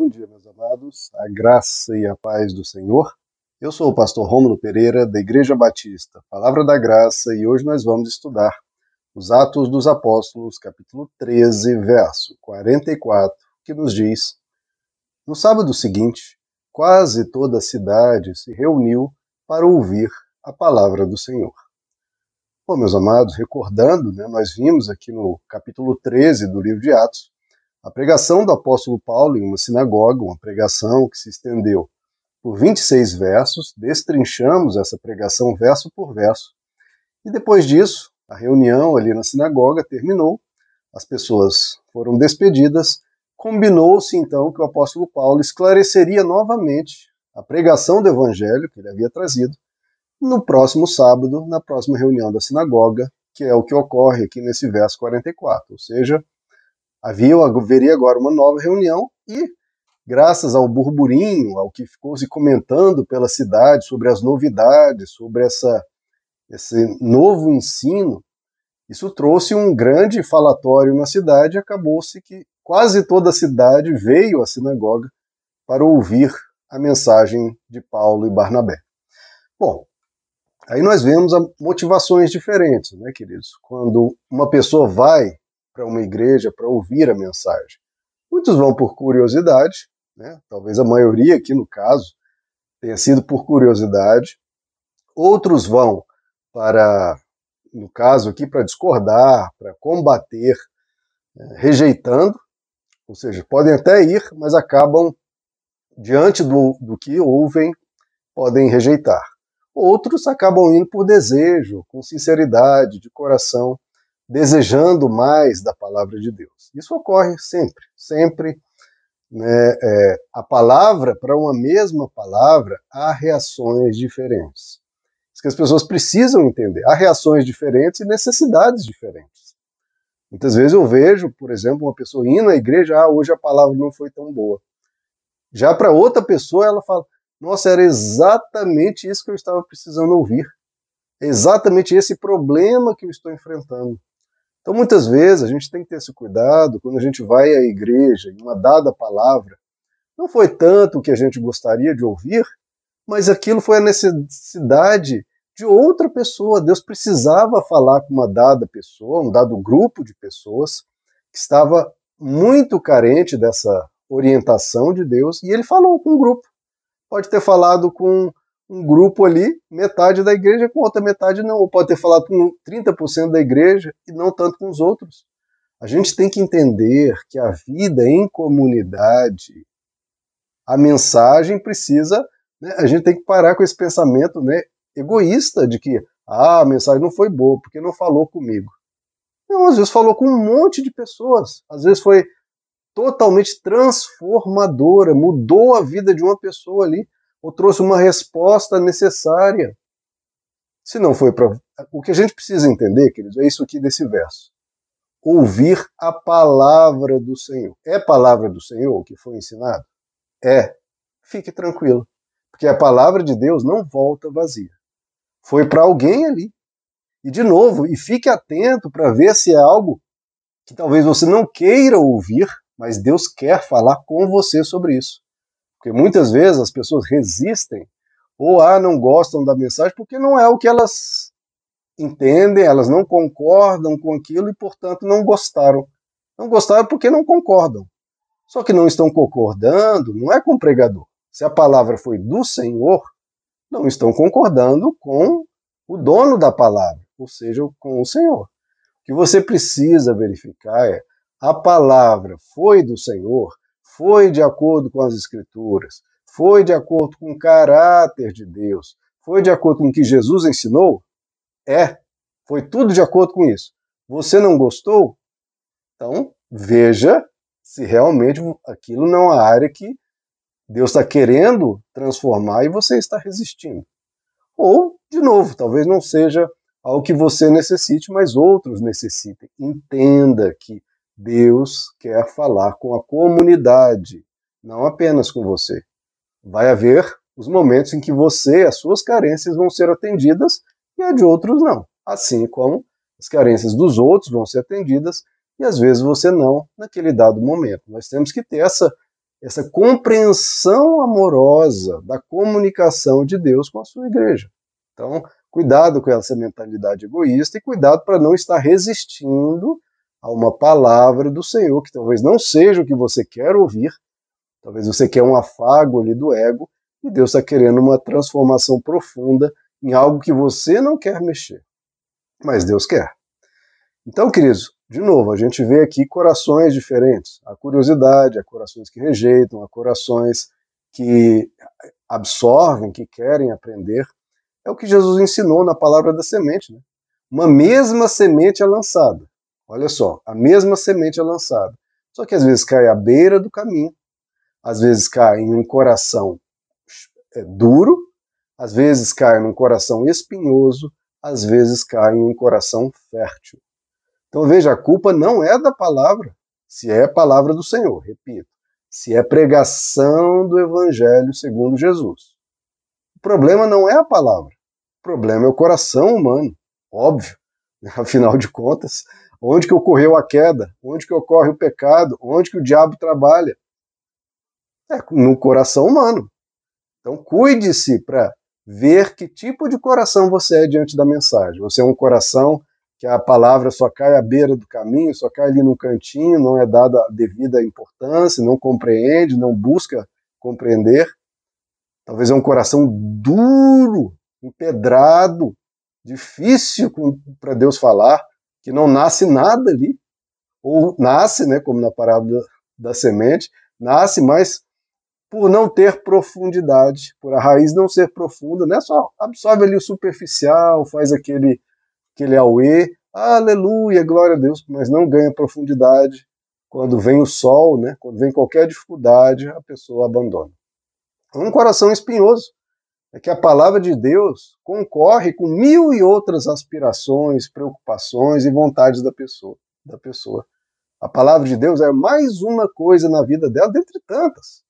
Bom dia, meus amados. A graça e a paz do Senhor. Eu sou o pastor Rômulo Pereira, da Igreja Batista, Palavra da Graça, e hoje nós vamos estudar os Atos dos Apóstolos, capítulo 13, verso 44, que nos diz: No sábado seguinte, quase toda a cidade se reuniu para ouvir a palavra do Senhor. Bom, meus amados, recordando, né, nós vimos aqui no capítulo 13 do livro de Atos a pregação do apóstolo Paulo em uma sinagoga, uma pregação que se estendeu por 26 versos, destrinchamos essa pregação verso por verso. E depois disso, a reunião ali na sinagoga terminou, as pessoas foram despedidas, combinou-se então que o apóstolo Paulo esclareceria novamente a pregação do evangelho que ele havia trazido no próximo sábado, na próxima reunião da sinagoga, que é o que ocorre aqui nesse verso 44, ou seja, Havia, haveria agora uma nova reunião e, graças ao burburinho, ao que ficou se comentando pela cidade sobre as novidades, sobre essa, esse novo ensino, isso trouxe um grande falatório na cidade e acabou-se que quase toda a cidade veio à sinagoga para ouvir a mensagem de Paulo e Barnabé. Bom, aí nós vemos motivações diferentes, né, queridos? Quando uma pessoa vai para uma igreja para ouvir a mensagem. Muitos vão por curiosidade, né? talvez a maioria aqui no caso tenha sido por curiosidade. Outros vão para, no caso aqui, para discordar, para combater, né? rejeitando, ou seja, podem até ir, mas acabam, diante do, do que ouvem, podem rejeitar. Outros acabam indo por desejo, com sinceridade, de coração, desejando mais da palavra de Deus. Isso ocorre sempre, sempre. Né, é, a palavra, para uma mesma palavra, há reações diferentes. Isso que as pessoas precisam entender. Há reações diferentes e necessidades diferentes. Muitas vezes eu vejo, por exemplo, uma pessoa indo na igreja, ah, hoje a palavra não foi tão boa. Já para outra pessoa, ela fala, nossa, era exatamente isso que eu estava precisando ouvir. exatamente esse problema que eu estou enfrentando. Então, muitas vezes, a gente tem que ter esse cuidado quando a gente vai à igreja em uma dada palavra. Não foi tanto o que a gente gostaria de ouvir, mas aquilo foi a necessidade de outra pessoa. Deus precisava falar com uma dada pessoa, um dado grupo de pessoas que estava muito carente dessa orientação de Deus, e ele falou com um grupo. Pode ter falado com um grupo ali, metade da igreja com outra metade não. Ou pode ter falado com 30% da igreja e não tanto com os outros. A gente tem que entender que a vida em comunidade, a mensagem precisa. Né, a gente tem que parar com esse pensamento né, egoísta de que ah, a mensagem não foi boa porque não falou comigo. Não, às vezes falou com um monte de pessoas. Às vezes foi totalmente transformadora, mudou a vida de uma pessoa ali ou trouxe uma resposta necessária. Se não foi para. O que a gente precisa entender, queridos, é isso aqui desse verso. Ouvir a palavra do Senhor. É palavra do Senhor o que foi ensinado? É. Fique tranquilo. Porque a palavra de Deus não volta vazia. Foi para alguém ali. E de novo, e fique atento para ver se é algo que talvez você não queira ouvir, mas Deus quer falar com você sobre isso. Porque muitas vezes as pessoas resistem ou ah, não gostam da mensagem porque não é o que elas entendem, elas não concordam com aquilo e, portanto, não gostaram. Não gostaram porque não concordam. Só que não estão concordando, não é com o pregador. Se a palavra foi do Senhor, não estão concordando com o dono da palavra, ou seja, com o Senhor. O que você precisa verificar é: a palavra foi do Senhor, foi de acordo com as Escrituras, foi de acordo com o caráter de Deus, foi de acordo com o que Jesus ensinou? É, foi tudo de acordo com isso. Você não gostou? Então, veja se realmente aquilo não é uma área que Deus está querendo transformar e você está resistindo. Ou, de novo, talvez não seja algo que você necessite, mas outros necessitem. Entenda que Deus quer falar com a comunidade, não apenas com você. Vai haver os momentos em que você, as suas carências vão ser atendidas e a de outros não. Assim como as carências dos outros vão ser atendidas e às vezes você não naquele dado momento. Nós temos que ter essa essa compreensão amorosa da comunicação de Deus com a sua igreja. Então, cuidado com essa mentalidade egoísta e cuidado para não estar resistindo a uma palavra do Senhor que talvez não seja o que você quer ouvir, talvez você quer um afago ali do ego e Deus está querendo uma transformação profunda em algo que você não quer mexer, mas Deus quer. Então, queridos, de novo, a gente vê aqui corações diferentes. Há curiosidade, há corações que rejeitam, há corações que absorvem, que querem aprender. É o que Jesus ensinou na palavra da semente. Né? Uma mesma semente é lançada. Olha só, a mesma semente é lançada. Só que às vezes cai à beira do caminho, às vezes cai em um coração é, duro, às vezes cai num coração espinhoso, às vezes cai em um coração fértil. Então veja, a culpa não é da palavra, se é palavra do Senhor, repito, se é pregação do Evangelho segundo Jesus. O problema não é a palavra, o problema é o coração humano, óbvio. Afinal de contas, onde que ocorreu a queda? Onde que ocorre o pecado? Onde que o diabo trabalha? É no coração humano. Então cuide-se para ver que tipo de coração você é diante da mensagem. Você é um coração que a palavra só cai à beira do caminho, só cai ali no cantinho, não é dada a devida importância, não compreende, não busca compreender. Talvez é um coração duro, empedrado, difícil para Deus falar, que não nasce nada ali. Ou nasce, né, como na parábola da semente, nasce, mas por não ter profundidade, por a raiz não ser profunda, né, só absorve ali o superficial, faz aquele aquele auê, aleluia, glória a Deus, mas não ganha profundidade. Quando vem o sol, né, quando vem qualquer dificuldade, a pessoa abandona. Um coração espinhoso é que a palavra de Deus concorre com mil e outras aspirações, preocupações e vontades da pessoa. Da pessoa. A palavra de Deus é mais uma coisa na vida dela, dentre tantas.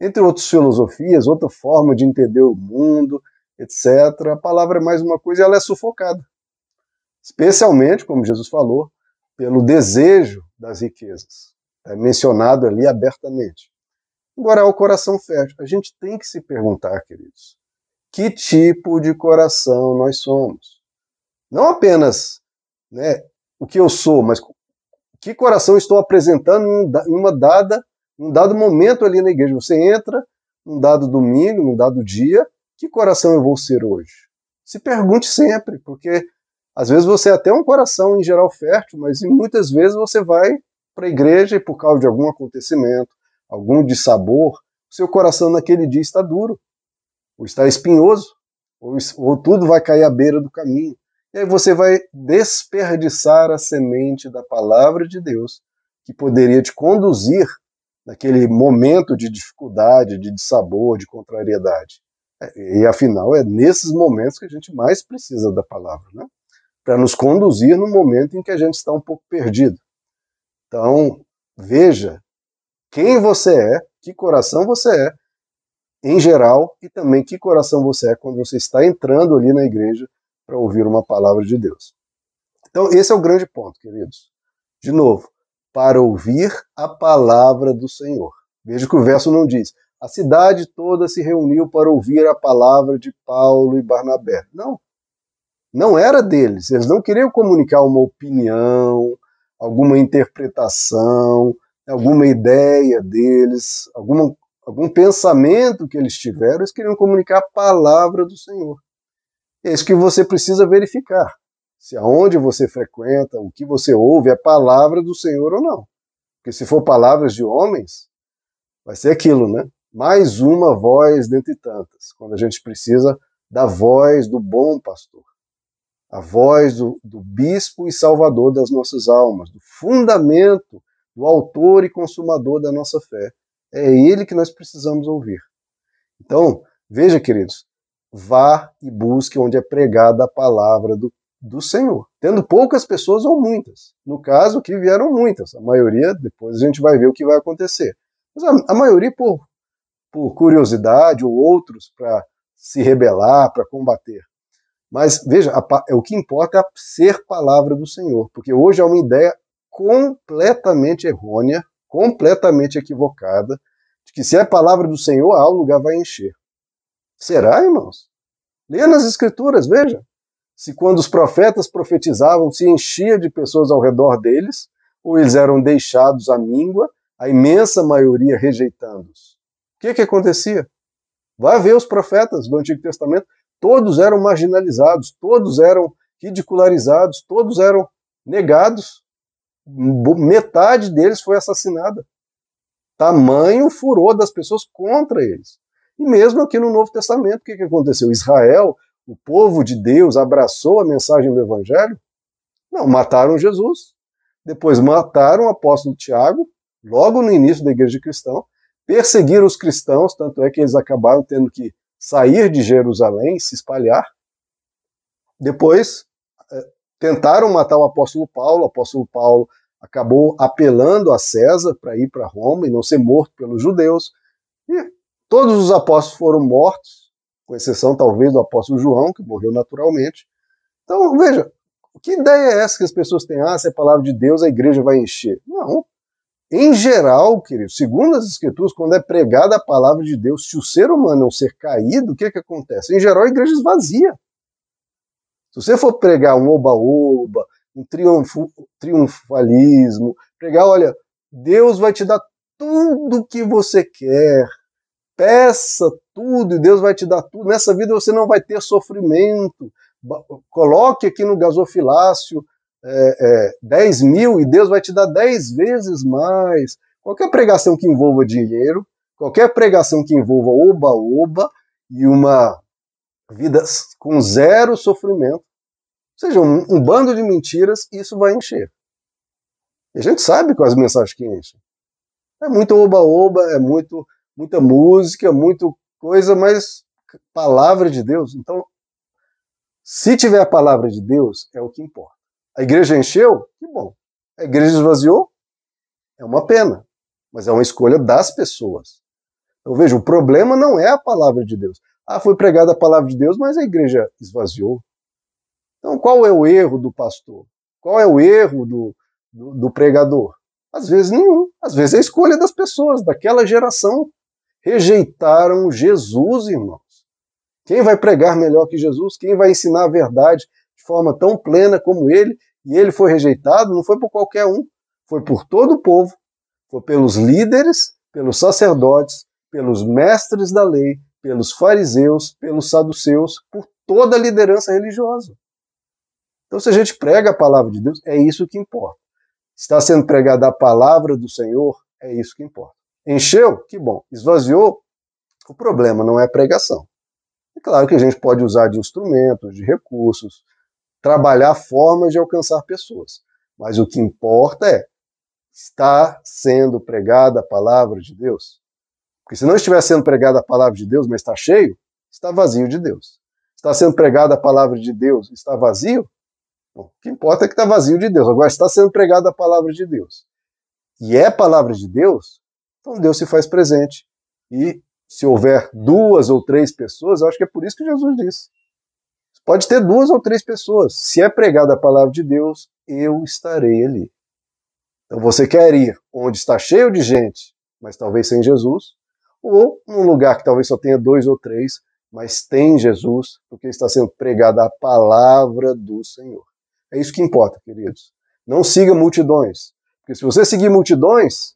Entre outras filosofias, outra forma de entender o mundo, etc. A palavra é mais uma coisa e ela é sufocada especialmente, como Jesus falou, pelo desejo das riquezas. É mencionado ali abertamente. Agora, o coração fértil. A gente tem que se perguntar, queridos, que tipo de coração nós somos? Não apenas né, o que eu sou, mas que coração estou apresentando em uma dada, um dado momento ali na igreja. Você entra num dado domingo, num dado dia, que coração eu vou ser hoje? Se pergunte sempre, porque às vezes você é até um coração em geral fértil, mas muitas vezes você vai para a igreja e por causa de algum acontecimento, algum dissabor, seu coração naquele dia está duro, ou está espinhoso, ou, ou tudo vai cair à beira do caminho. E aí você vai desperdiçar a semente da palavra de Deus, que poderia te conduzir naquele momento de dificuldade, de dissabor, de contrariedade. E afinal, é nesses momentos que a gente mais precisa da palavra, né? para nos conduzir no momento em que a gente está um pouco perdido. Então, veja quem você é, que coração você é, em geral, e também que coração você é quando você está entrando ali na igreja para ouvir uma palavra de Deus. Então, esse é o grande ponto, queridos. De novo, para ouvir a palavra do Senhor. Veja que o verso não diz: a cidade toda se reuniu para ouvir a palavra de Paulo e Barnabé. Não não era deles. Eles não queriam comunicar uma opinião, alguma interpretação, alguma ideia deles, alguma, algum pensamento que eles tiveram. Eles queriam comunicar a palavra do Senhor. É isso que você precisa verificar. Se aonde você frequenta, o que você ouve é palavra do Senhor ou não. Porque se for palavras de homens, vai ser aquilo, né? Mais uma voz dentre tantas, quando a gente precisa da voz do bom pastor a voz do, do bispo e salvador das nossas almas, do fundamento, do autor e consumador da nossa fé. É ele que nós precisamos ouvir. Então, veja, queridos, vá e busque onde é pregada a palavra do, do Senhor, tendo poucas pessoas ou muitas. No caso, aqui vieram muitas, a maioria, depois a gente vai ver o que vai acontecer. Mas a, a maioria por, por curiosidade ou outros para se rebelar, para combater. Mas veja, a, o que importa é ser palavra do Senhor, porque hoje é uma ideia completamente errônea, completamente equivocada, de que se é palavra do Senhor, ah, o lugar vai encher. Será, irmãos? Leia nas Escrituras, veja. Se quando os profetas profetizavam, se enchia de pessoas ao redor deles, ou eles eram deixados à míngua, a imensa maioria rejeitando-os. O que, que acontecia? Vai ver os profetas do Antigo Testamento, todos eram marginalizados, todos eram ridicularizados, todos eram negados. Metade deles foi assassinada. Tamanho furor das pessoas contra eles. E mesmo aqui no Novo Testamento, o que, que aconteceu? Israel, o povo de Deus, abraçou a mensagem do Evangelho? Não, mataram Jesus. Depois mataram o apóstolo Tiago, logo no início da igreja cristã, perseguiram os cristãos, tanto é que eles acabaram tendo que sair de Jerusalém, se espalhar. Depois tentaram matar o apóstolo Paulo, o apóstolo Paulo acabou apelando a César para ir para Roma e não ser morto pelos judeus. E todos os apóstolos foram mortos, com exceção talvez do apóstolo João, que morreu naturalmente. Então, veja, que ideia é essa que as pessoas têm? Ah, se é palavra de Deus, a igreja vai encher. Não. Em geral, querido, segundo as escrituras, quando é pregada a palavra de Deus, se o ser humano é um ser caído, o que, que acontece? Em geral, a igreja esvazia. Se você for pregar um oba-oba, um triunfo, triunfalismo, pregar, olha, Deus vai te dar tudo o que você quer, peça tudo e Deus vai te dar tudo. Nessa vida você não vai ter sofrimento. Coloque aqui no gasofilácio é, é, 10 mil e Deus vai te dar 10 vezes mais. Qualquer pregação que envolva dinheiro, qualquer pregação que envolva oba-oba e uma vida com zero sofrimento, ou seja, um, um bando de mentiras, isso vai encher. E a gente sabe quais mensagens que enchem. É muito oba-oba, é muito, muita música, muito coisa, mas palavra de Deus. Então, se tiver a palavra de Deus, é o que importa. A igreja encheu? Que bom. A igreja esvaziou? É uma pena, mas é uma escolha das pessoas. Então veja, o problema não é a palavra de Deus. Ah, foi pregada a palavra de Deus, mas a igreja esvaziou. Então qual é o erro do pastor? Qual é o erro do, do, do pregador? Às vezes nenhum. Às vezes é a escolha das pessoas, daquela geração. Rejeitaram Jesus, irmãos. Quem vai pregar melhor que Jesus? Quem vai ensinar a verdade? de forma tão plena como ele, e ele foi rejeitado, não foi por qualquer um, foi por todo o povo, foi pelos líderes, pelos sacerdotes, pelos mestres da lei, pelos fariseus, pelos saduceus, por toda a liderança religiosa. Então, se a gente prega a palavra de Deus, é isso que importa. Está sendo pregada a palavra do Senhor, é isso que importa. Encheu? Que bom. Esvaziou? O problema não é a pregação. É claro que a gente pode usar de instrumentos, de recursos, trabalhar formas de alcançar pessoas. Mas o que importa é está sendo pregada a palavra de Deus. Porque se não estiver sendo pregada a palavra de Deus, mas está cheio, está vazio de Deus. Está sendo pregada a palavra de Deus, está vazio? Bom, o que importa é que está vazio de Deus. Agora está sendo pregada a palavra de Deus. E é palavra de Deus, então Deus se faz presente. E se houver duas ou três pessoas, eu acho que é por isso que Jesus disse: Pode ter duas ou três pessoas. Se é pregada a palavra de Deus, eu estarei ali. Então você quer ir onde está cheio de gente, mas talvez sem Jesus, ou num lugar que talvez só tenha dois ou três, mas tem Jesus, porque está sendo pregada a palavra do Senhor. É isso que importa, queridos. Não siga multidões, porque se você seguir multidões,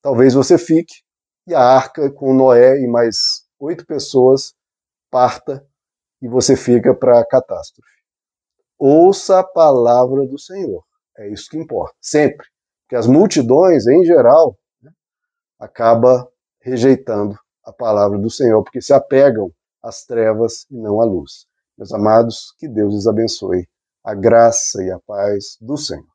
talvez você fique e a arca com Noé e mais oito pessoas parta e você fica para a catástrofe. Ouça a palavra do Senhor. É isso que importa, sempre. Porque as multidões, em geral, né, acaba rejeitando a palavra do Senhor, porque se apegam às trevas e não à luz. Meus amados, que Deus os abençoe. A graça e a paz do Senhor.